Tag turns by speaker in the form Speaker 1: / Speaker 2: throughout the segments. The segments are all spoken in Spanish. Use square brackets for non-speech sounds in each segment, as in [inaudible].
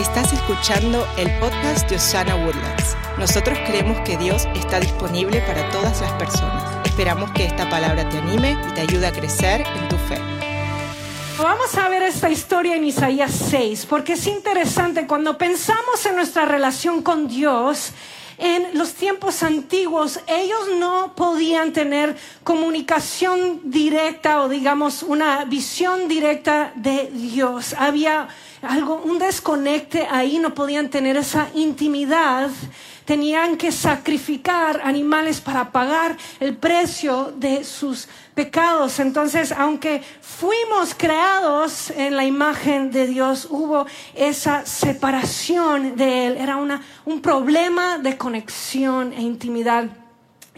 Speaker 1: Estás escuchando el podcast de Osana Woodlands. Nosotros creemos que Dios está disponible para todas las personas. Esperamos que esta palabra te anime y te ayude a crecer en tu fe.
Speaker 2: Vamos a ver esta historia en Isaías 6, porque es interesante cuando pensamos en nuestra relación con Dios. En los tiempos antiguos ellos no podían tener comunicación directa o digamos una visión directa de Dios. Había algo, un desconecte ahí, no podían tener esa intimidad, tenían que sacrificar animales para pagar el precio de sus pecados. Entonces, aunque fuimos creados en la imagen de Dios, hubo esa separación de Él, era una, un problema de conexión e intimidad.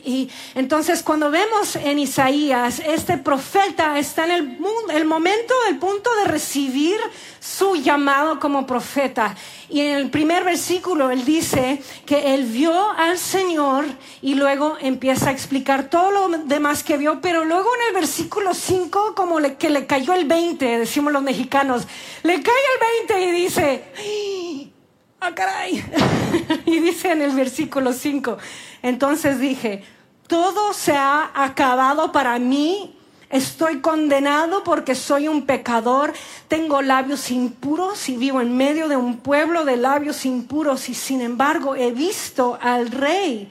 Speaker 2: Y entonces cuando vemos en Isaías, este profeta está en el, el momento, el punto de recibir su llamado como profeta. Y en el primer versículo él dice que él vio al Señor y luego empieza a explicar todo lo demás que vio, pero luego en el versículo 5 como le, que le cayó el 20, decimos los mexicanos, le cae el 20 y dice, ¡ah, caray! [laughs] y dice en el versículo 5, entonces dije, todo se ha acabado para mí. Estoy condenado porque soy un pecador, tengo labios impuros y vivo en medio de un pueblo de labios impuros y sin embargo he visto al rey,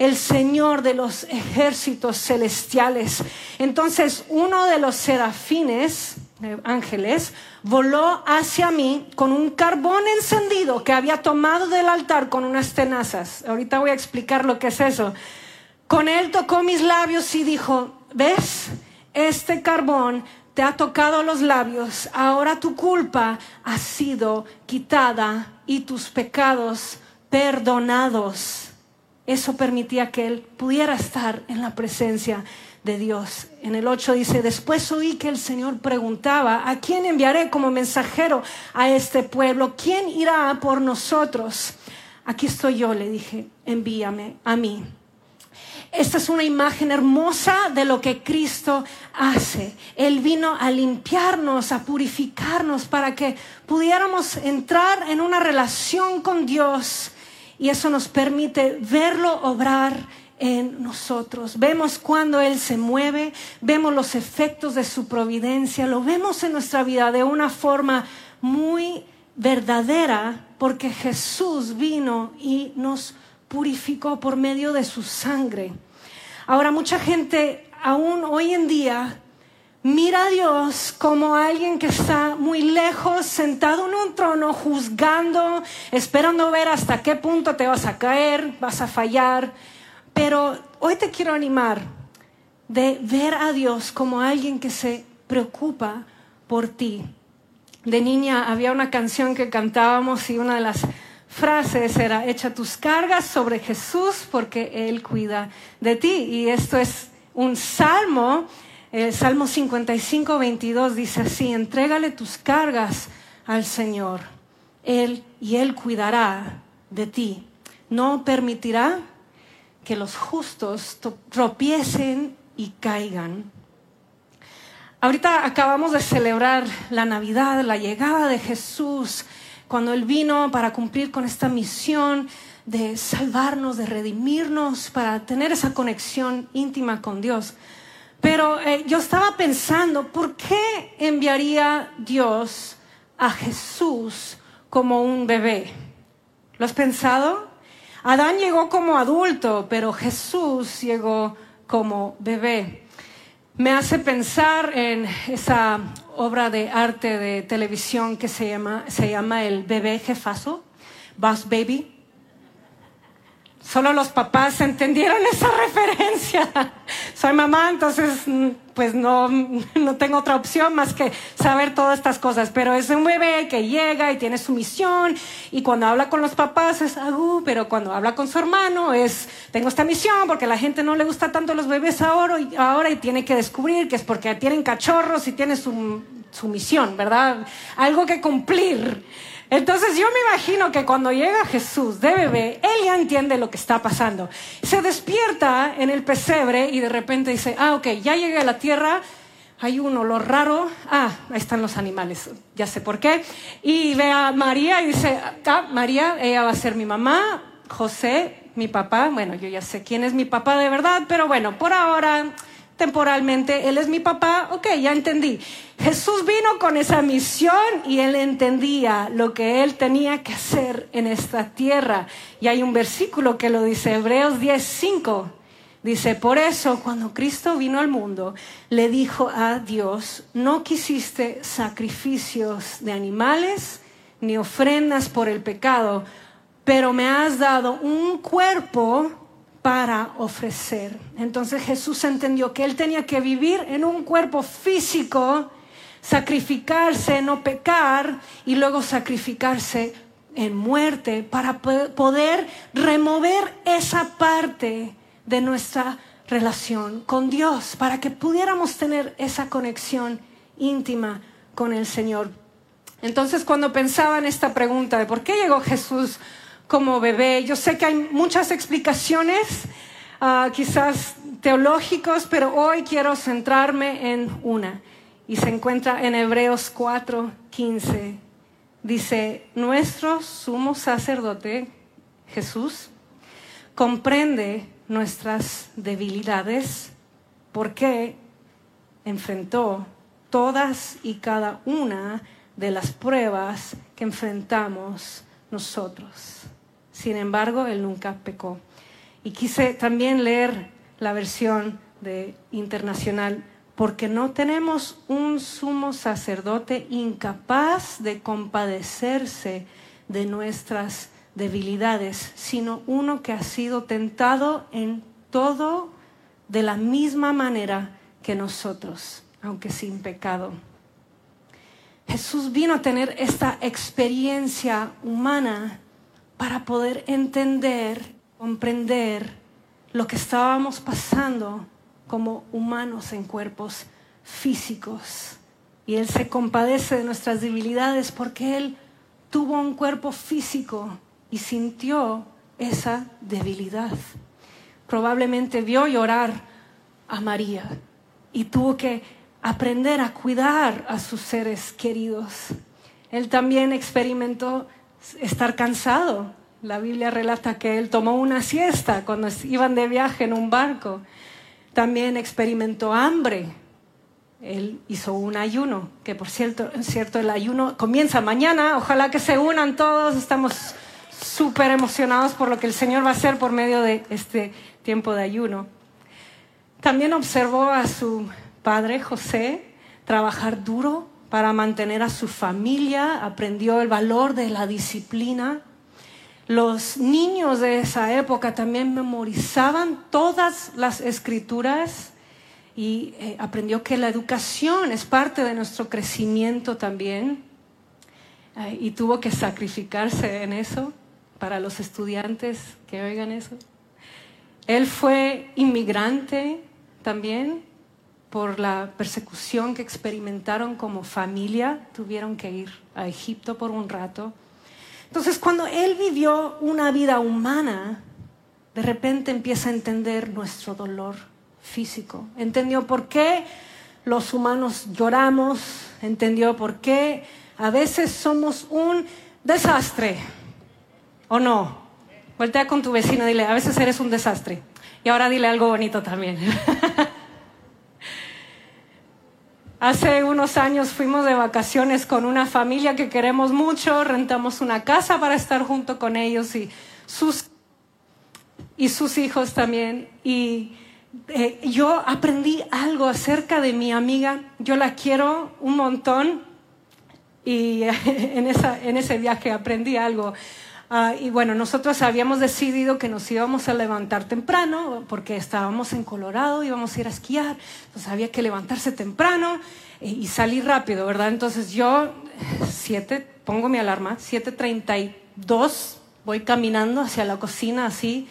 Speaker 2: el Señor de los ejércitos celestiales. Entonces uno de los serafines, ángeles, voló hacia mí con un carbón encendido que había tomado del altar con unas tenazas. Ahorita voy a explicar lo que es eso. Con él tocó mis labios y dijo, ¿ves? Este carbón te ha tocado los labios, ahora tu culpa ha sido quitada y tus pecados perdonados. Eso permitía que él pudiera estar en la presencia de Dios. En el 8 dice, después oí que el Señor preguntaba, ¿a quién enviaré como mensajero a este pueblo? ¿Quién irá por nosotros? Aquí estoy yo, le dije, envíame a mí. Esta es una imagen hermosa de lo que Cristo hace. Él vino a limpiarnos, a purificarnos para que pudiéramos entrar en una relación con Dios y eso nos permite verlo obrar en nosotros. Vemos cuando Él se mueve, vemos los efectos de su providencia, lo vemos en nuestra vida de una forma muy verdadera porque Jesús vino y nos purificó por medio de su sangre. Ahora mucha gente aún hoy en día mira a Dios como alguien que está muy lejos, sentado en un trono, juzgando, esperando ver hasta qué punto te vas a caer, vas a fallar. Pero hoy te quiero animar de ver a Dios como alguien que se preocupa por ti. De niña había una canción que cantábamos y una de las frases era, echa tus cargas sobre Jesús porque Él cuida de ti. Y esto es un salmo, el Salmo 55, 22 dice así, entrégale tus cargas al Señor, Él y Él cuidará de ti. No permitirá que los justos tropiecen y caigan. Ahorita acabamos de celebrar la Navidad, la llegada de Jesús cuando Él vino para cumplir con esta misión de salvarnos, de redimirnos, para tener esa conexión íntima con Dios. Pero eh, yo estaba pensando, ¿por qué enviaría Dios a Jesús como un bebé? ¿Lo has pensado? Adán llegó como adulto, pero Jesús llegó como bebé. Me hace pensar en esa obra de arte de televisión que se llama, El bebé jefazo, Boss Baby. Solo los papás entendieron esa [laughs] referencia. Soy mamá, entonces pues no, [laughs] no tengo otra opción más que saber todas estas cosas. Pero es un bebé que llega y tiene su misión y cuando habla con los papás es agú, pero cuando habla con su hermano es tengo esta misión porque a la gente no le gusta tanto los bebés ahora y, ahora y tiene que descubrir que es porque tienen cachorros y tiene su, su misión, ¿verdad? Algo que cumplir. Entonces yo me imagino que cuando llega Jesús de bebé, él ya entiende lo que está pasando. Se despierta en el pesebre y de repente dice, ah, ok, ya llegué a la tierra, hay un olor raro. Ah, ahí están los animales, ya sé por qué. Y ve a María y dice, ah, María, ella va a ser mi mamá, José, mi papá. Bueno, yo ya sé quién es mi papá de verdad, pero bueno, por ahora, temporalmente, él es mi papá. Ok, ya entendí. Jesús vino con esa misión y él entendía lo que él tenía que hacer en esta tierra. Y hay un versículo que lo dice, Hebreos 10:5. Dice, por eso cuando Cristo vino al mundo, le dijo a Dios, no quisiste sacrificios de animales ni ofrendas por el pecado, pero me has dado un cuerpo para ofrecer. Entonces Jesús entendió que él tenía que vivir en un cuerpo físico, sacrificarse, no pecar, y luego sacrificarse en muerte para poder remover esa parte de nuestra relación con Dios, para que pudiéramos tener esa conexión íntima con el Señor. Entonces, cuando pensaba en esta pregunta de por qué llegó Jesús como bebé, yo sé que hay muchas explicaciones, uh, quizás teológicos, pero hoy quiero centrarme en una. Y se encuentra en Hebreos 4, 15. Dice, nuestro sumo sacerdote, Jesús, comprende nuestras debilidades porque enfrentó todas y cada una de las pruebas que enfrentamos nosotros. Sin embargo, él nunca pecó. Y quise también leer la versión de internacional porque no tenemos un sumo sacerdote incapaz de compadecerse de nuestras debilidades, sino uno que ha sido tentado en todo de la misma manera que nosotros, aunque sin pecado. Jesús vino a tener esta experiencia humana para poder entender, comprender lo que estábamos pasando como humanos en cuerpos físicos. Y Él se compadece de nuestras debilidades porque Él tuvo un cuerpo físico y sintió esa debilidad. Probablemente vio llorar a María y tuvo que aprender a cuidar a sus seres queridos. Él también experimentó estar cansado. La Biblia relata que él tomó una siesta cuando iban de viaje en un barco. También experimentó hambre. Él hizo un ayuno, que por cierto, cierto el ayuno comienza mañana. Ojalá que se unan todos. Estamos súper emocionados por lo que el Señor va a hacer por medio de este tiempo de ayuno. También observó a su padre José trabajar duro para mantener a su familia, aprendió el valor de la disciplina. Los niños de esa época también memorizaban todas las escrituras y eh, aprendió que la educación es parte de nuestro crecimiento también eh, y tuvo que sacrificarse en eso para los estudiantes que oigan eso. Él fue inmigrante también por la persecución que experimentaron como familia, tuvieron que ir a Egipto por un rato. Entonces, cuando él vivió una vida humana, de repente empieza a entender nuestro dolor físico. Entendió por qué los humanos lloramos, entendió por qué a veces somos un desastre ¿O no? Voltea con tu vecino dile, a veces eres un desastre. Y ahora dile algo bonito también. [laughs] Hace unos años fuimos de vacaciones con una familia que queremos mucho, rentamos una casa para estar junto con ellos y sus, y sus hijos también. Y eh, yo aprendí algo acerca de mi amiga, yo la quiero un montón y [laughs] en, esa, en ese viaje aprendí algo. Ah, y bueno, nosotros habíamos decidido que nos íbamos a levantar temprano porque estábamos en Colorado, íbamos a ir a esquiar, entonces había que levantarse temprano eh, y salir rápido, ¿verdad? Entonces yo, siete, pongo mi alarma, 7.32, voy caminando hacia la cocina así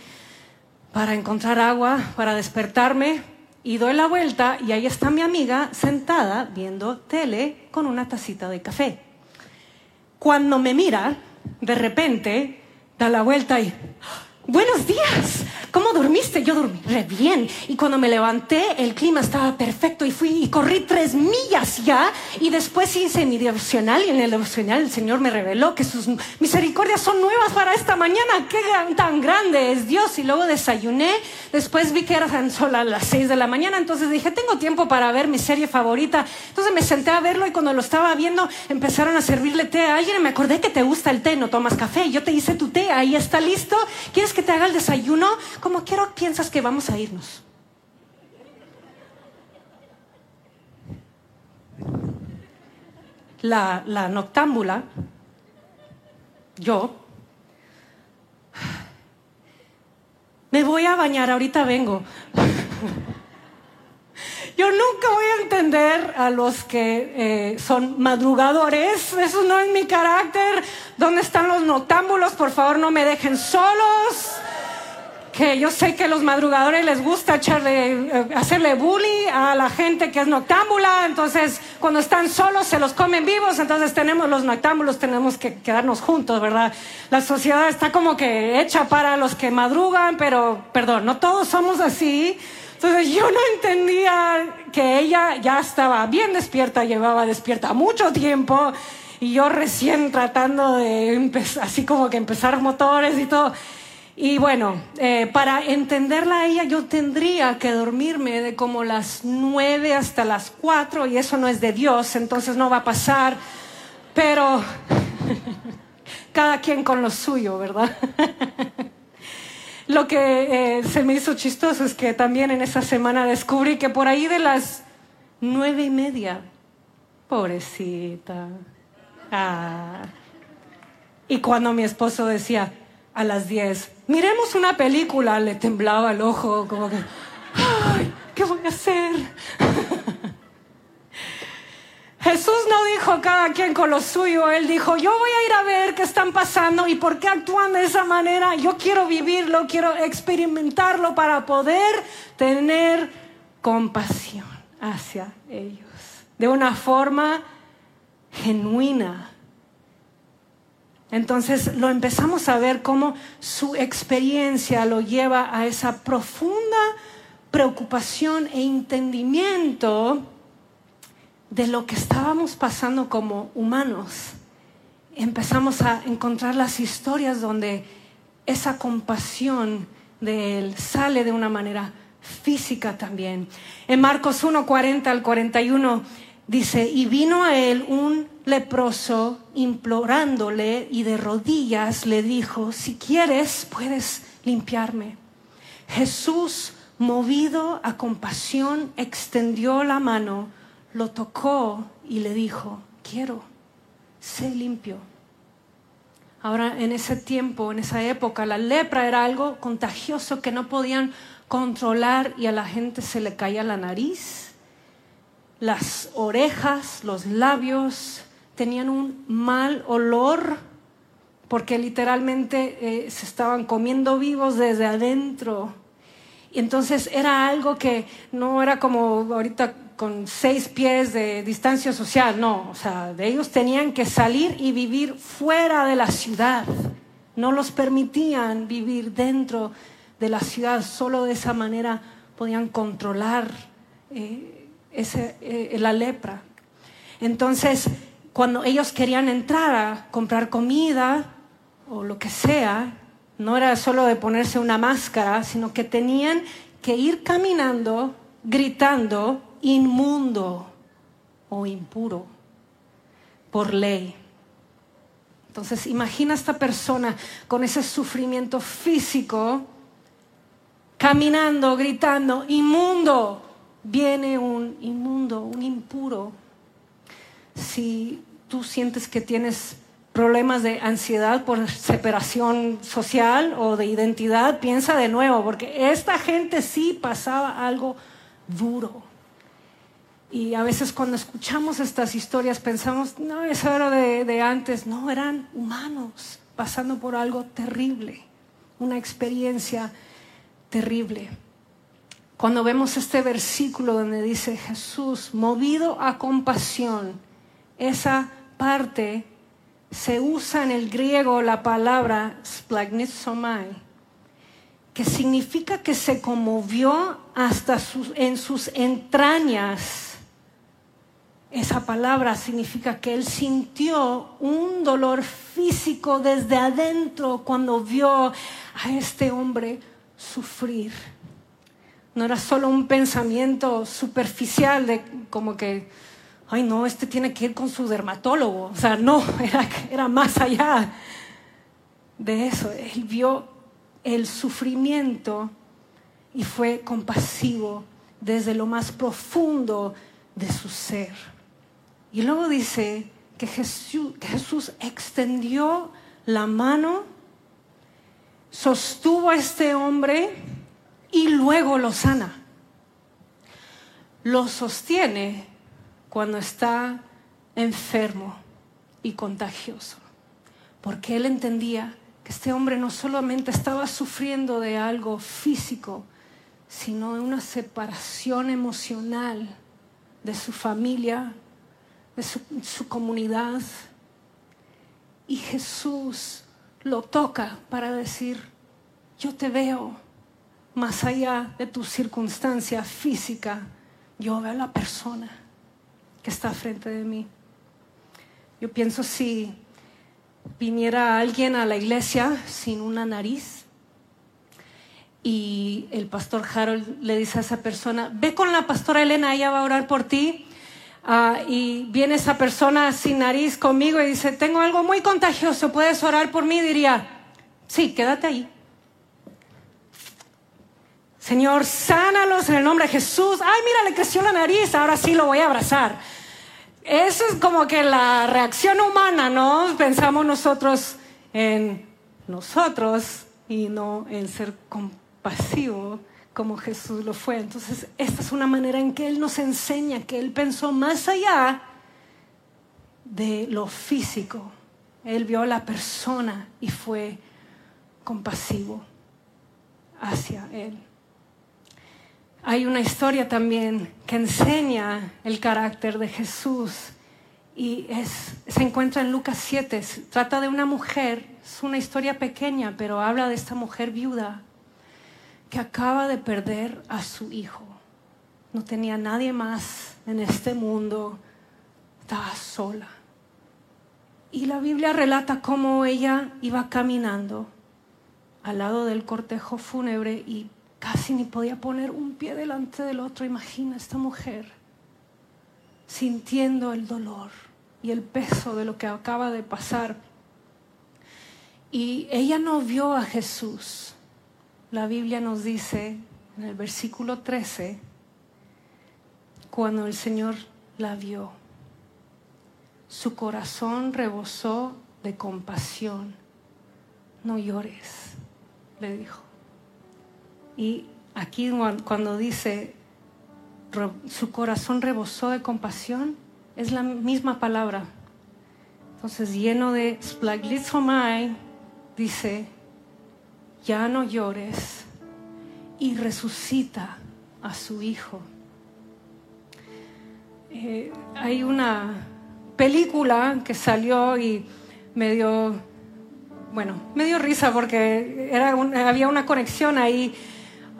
Speaker 2: para encontrar agua, para despertarme y doy la vuelta y ahí está mi amiga sentada viendo tele con una tacita de café. Cuando me mira, de repente da la vuelta y, buenos días, ¿cómo dormiste? Yo dormí re bien. Y cuando me levanté, el clima estaba perfecto y fui y corrí tres millas ya. Y después hice mi devocional y en el devocional el Señor me reveló que sus misericordias son nuevas para esta mañana. Qué tan grande es Dios. Y luego desayuné. Después vi que era tan solo a las seis de la mañana. Entonces dije, tengo tiempo para ver mi serie favorita. Entonces me senté a verlo y cuando lo estaba viendo empezaron a servirle té a alguien. Y me acordé que te gusta el té, no tomas café. Yo te hice tu té, ahí está listo. ¿Quieres que te haga el desayuno? ¿Cómo quiero piensas que vamos a irnos? La, la noctámbula, yo, me voy a bañar, ahorita vengo. Yo nunca voy a entender a los que eh, son madrugadores. Eso no es mi carácter. ¿Dónde están los noctámbulos? Por favor, no me dejen solos. Que yo sé que los madrugadores les gusta echarle, eh, hacerle bully a la gente que es noctámbula. Entonces, cuando están solos, se los comen vivos. Entonces, tenemos los noctámbulos, tenemos que quedarnos juntos, ¿verdad? La sociedad está como que hecha para los que madrugan, pero, perdón, no todos somos así. Entonces yo no entendía que ella ya estaba bien despierta, llevaba despierta mucho tiempo y yo recién tratando de así como que empezar motores y todo. Y bueno, eh, para entenderla a ella yo tendría que dormirme de como las nueve hasta las cuatro y eso no es de Dios, entonces no va a pasar. Pero [laughs] cada quien con lo suyo, ¿verdad? [laughs] Lo que eh, se me hizo chistoso es que también en esa semana descubrí que por ahí de las nueve y media, pobrecita. Ah. Y cuando mi esposo decía a las diez, miremos una película, le temblaba el ojo, como que, ay, ¿qué voy a hacer? [laughs] Jesús no dijo cada quien con lo suyo, Él dijo, yo voy a ir a ver qué están pasando y por qué actúan de esa manera. Yo quiero vivirlo, quiero experimentarlo para poder tener compasión hacia ellos de una forma genuina. Entonces lo empezamos a ver cómo su experiencia lo lleva a esa profunda preocupación e entendimiento de lo que estábamos pasando como humanos, empezamos a encontrar las historias donde esa compasión de Él sale de una manera física también. En Marcos 1, 40 al 41 dice, y vino a Él un leproso implorándole y de rodillas le dijo, si quieres puedes limpiarme. Jesús, movido a compasión, extendió la mano, lo tocó y le dijo, quiero, sé limpio. Ahora, en ese tiempo, en esa época, la lepra era algo contagioso que no podían controlar y a la gente se le caía la nariz, las orejas, los labios, tenían un mal olor porque literalmente eh, se estaban comiendo vivos desde adentro. Entonces era algo que no era como ahorita con seis pies de distancia social, no, o sea, ellos tenían que salir y vivir fuera de la ciudad, no los permitían vivir dentro de la ciudad, solo de esa manera podían controlar eh, eh, la lepra. Entonces, cuando ellos querían entrar a comprar comida o lo que sea, no era solo de ponerse una máscara, sino que tenían que ir caminando, gritando, inmundo o impuro por ley. Entonces, imagina a esta persona con ese sufrimiento físico, caminando, gritando, inmundo. Viene un inmundo, un impuro. Si tú sientes que tienes problemas de ansiedad por separación social o de identidad, piensa de nuevo, porque esta gente sí pasaba algo duro. Y a veces cuando escuchamos estas historias pensamos, no, eso era de, de, antes. No, eran humanos pasando por algo terrible, una experiencia terrible. Cuando vemos este versículo donde dice Jesús, movido a compasión, esa parte se usa en el griego la palabra splagnizomai, que significa que se conmovió hasta en sus entrañas. Esa palabra significa que él sintió un dolor físico desde adentro cuando vio a este hombre sufrir. No era solo un pensamiento superficial de como que, ay no, este tiene que ir con su dermatólogo. O sea, no, [laughs] era, era más allá de eso. Él vio el sufrimiento y fue compasivo desde lo más profundo de su ser. Y luego dice que Jesús, Jesús extendió la mano, sostuvo a este hombre y luego lo sana. Lo sostiene cuando está enfermo y contagioso, porque él entendía que este hombre no solamente estaba sufriendo de algo físico, sino de una separación emocional de su familia, de su, comunidad. Y Jesús lo toca para decir, yo te veo más allá de tu circunstancia física, yo veo a la persona que está frente de mí. Yo pienso si viniera alguien a la iglesia sin una nariz y el pastor Harold le dice a esa persona, ve con la pastora Elena, ella va a orar por ti. Ah, y viene esa persona sin nariz conmigo y dice, tengo algo muy contagioso, ¿puedes orar por mí? Diría, sí, quédate ahí. Señor, sánalos en el nombre de Jesús. Ay, mira, le creció la nariz, ahora sí lo voy a abrazar. Eso es como que la reacción humana, ¿no? Pensamos nosotros en nosotros y no en ser compasivo como Jesús lo fue. Entonces, esta es una manera en que Él nos enseña que Él pensó más allá de lo físico. Él vio a la persona y fue compasivo hacia Él. Hay una historia también que enseña el carácter de Jesús y se encuentra en Lucas 7. Trata de una mujer, es una historia pequeña, pero habla de esta mujer viuda que acaba de perder a su hijo. No tenía nadie más en este mundo, estaba sola. Y la Biblia relata cómo ella iba caminando al lado del cortejo fúnebre y Casi ni podía poner un pie delante del otro. Imagina esta mujer sintiendo el dolor y el peso de lo que acaba de pasar. Y ella no vio a Jesús. La Biblia nos dice en el versículo 13, cuando el Señor la vio, su corazón rebosó de compasión. No llores, le dijo. Y aquí cuando dice su corazón rebosó de compasión, es la misma palabra. Entonces, lleno de splaglizomai, dice, ya no llores y resucita a su hijo. Eh, hay una película que salió y me dio, bueno, me dio risa porque era había una conexión ahí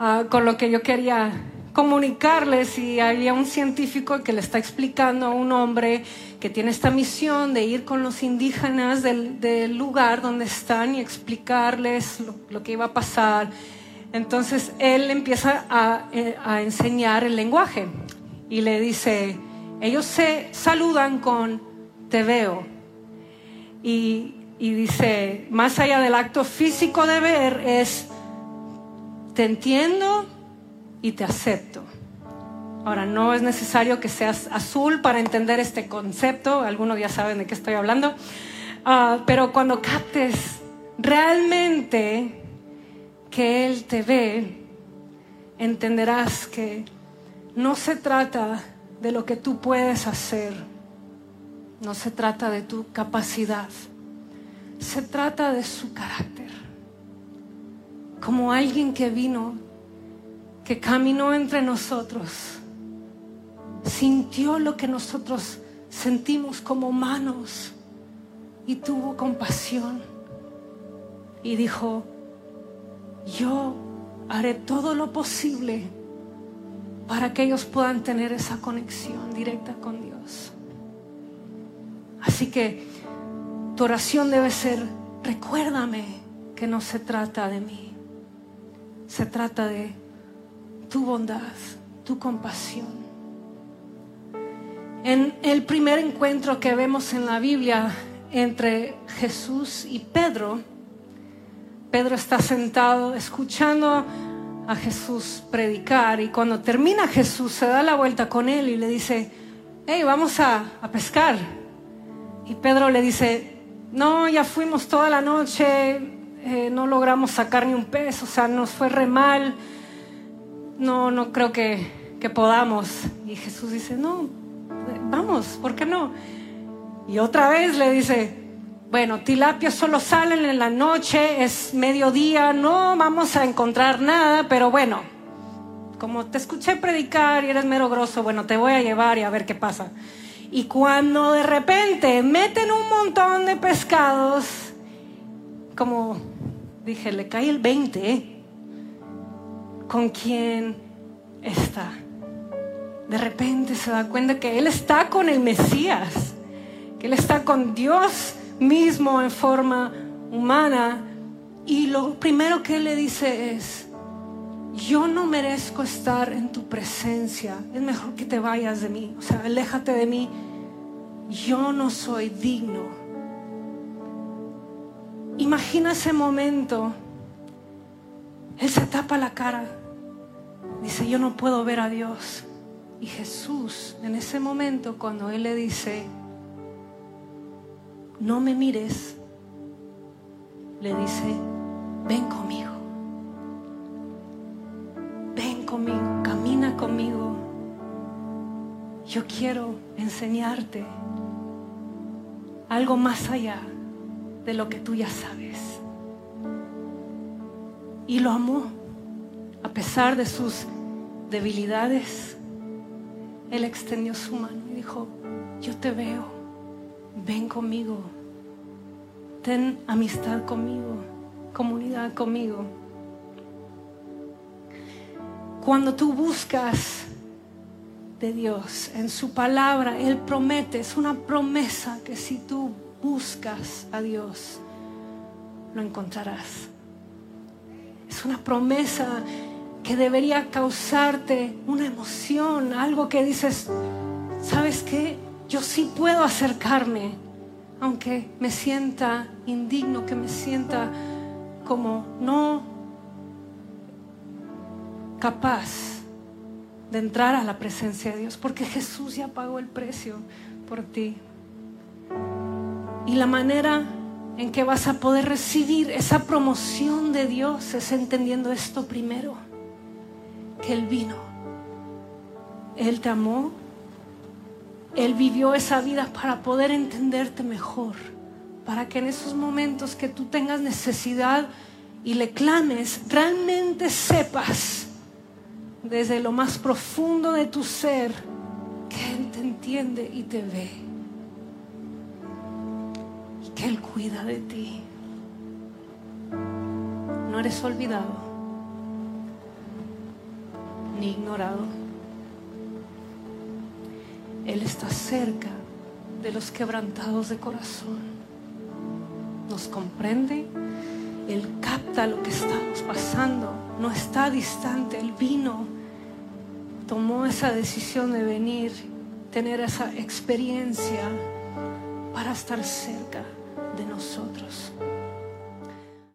Speaker 2: Ah, con lo que yo quería comunicarles y había un científico que le está explicando a un hombre que tiene esta misión de ir con los indígenas del, lugar donde están y explicarles lo, que iba a pasar. Entonces él empieza a, eh, a, enseñar el lenguaje y le dice, ellos se saludan con te veo. Y dice, más allá del acto físico de ver es te entiendo y te acepto. Ahora, no es necesario que seas azul para entender este concepto, algunos ya saben de qué estoy hablando, ah, pero cuando captes realmente que Él te ve, entenderás que no se trata de lo que tú puedes hacer, no se trata de tu capacidad, se trata de su carácter como alguien que vino, que caminó entre nosotros, sintió lo que nosotros sentimos como humanos y tuvo compasión y dijo, yo haré todo lo posible para que ellos puedan tener esa conexión directa con Dios. Así que tu oración debe ser, recuérdame que no se trata de mí, se trata de tu bondad, tu compasión. En el primer encuentro que vemos en la Biblia entre Jesús y Pedro, Pedro está sentado escuchando a Jesús predicar y cuando termina Jesús se da la vuelta con él y le dice, hey, vamos a, pescar. Y Pedro le dice, no, ya fuimos toda la noche, eh, no logramos sacar ni un pez, o sea, nos fue re mal, no, no creo que, que podamos. Y Jesús dice, no, vamos, ¿por qué no? Y otra vez le dice, bueno, tilapia solo salen en la noche, es mediodía, no vamos a encontrar nada, pero bueno, como te escuché predicar y eres mero grosso, bueno, te voy a llevar y a ver qué pasa. Y cuando de repente meten un montón de pescados, como dije, le cae el 20, ¿eh? ¿con quién está? De repente se da cuenta que él está con el Mesías, que él está con Dios mismo en forma humana. Y lo primero que él le dice es, yo no merezco estar en tu presencia, es mejor que te vayas de mí, o sea, aléjate de mí, yo no soy digno. Imagina ese momento, él se tapa la cara, dice, yo no puedo ver a Dios. Y Jesús, en ese momento, cuando él le dice, no me mires, le dice, ven conmigo, ven conmigo, camina conmigo. Yo quiero enseñarte algo más allá de lo que tú ya sabes. Y lo amó, a pesar de sus debilidades. Él extendió su mano y dijo, yo te veo ven conmigo, ten amistad conmigo, comunidad conmigo. Cuando tú buscas de Dios en su palabra, Él promete, es una promesa que si tú buscas a Dios, lo encontrarás. Es una promesa que debería causarte una emoción, algo que dices, ¿sabes qué? yo sí puedo acercarme, aunque me sienta indigno, que me sienta como no capaz de entrar a la presencia de Dios, porque Jesús ya pagó el precio por ti. Y la manera en que vas a poder recibir esa promoción de Dios es entendiendo esto primero, que Él vino, Él te amó él vivió esa vida para poder entenderte mejor, para que en esos momentos que tú tengas necesidad y le clames, realmente sepas desde lo más profundo de tu ser que Él te entiende y te ve. Que Él cuida de ti. No eres olvidado ni ignorado. Él está cerca de los quebrantados de corazón. Nos comprende, Él capta lo que estamos pasando, no está distante, Él vino, tomó esa decisión de venir, tener esa experiencia para estar cerca de nosotros.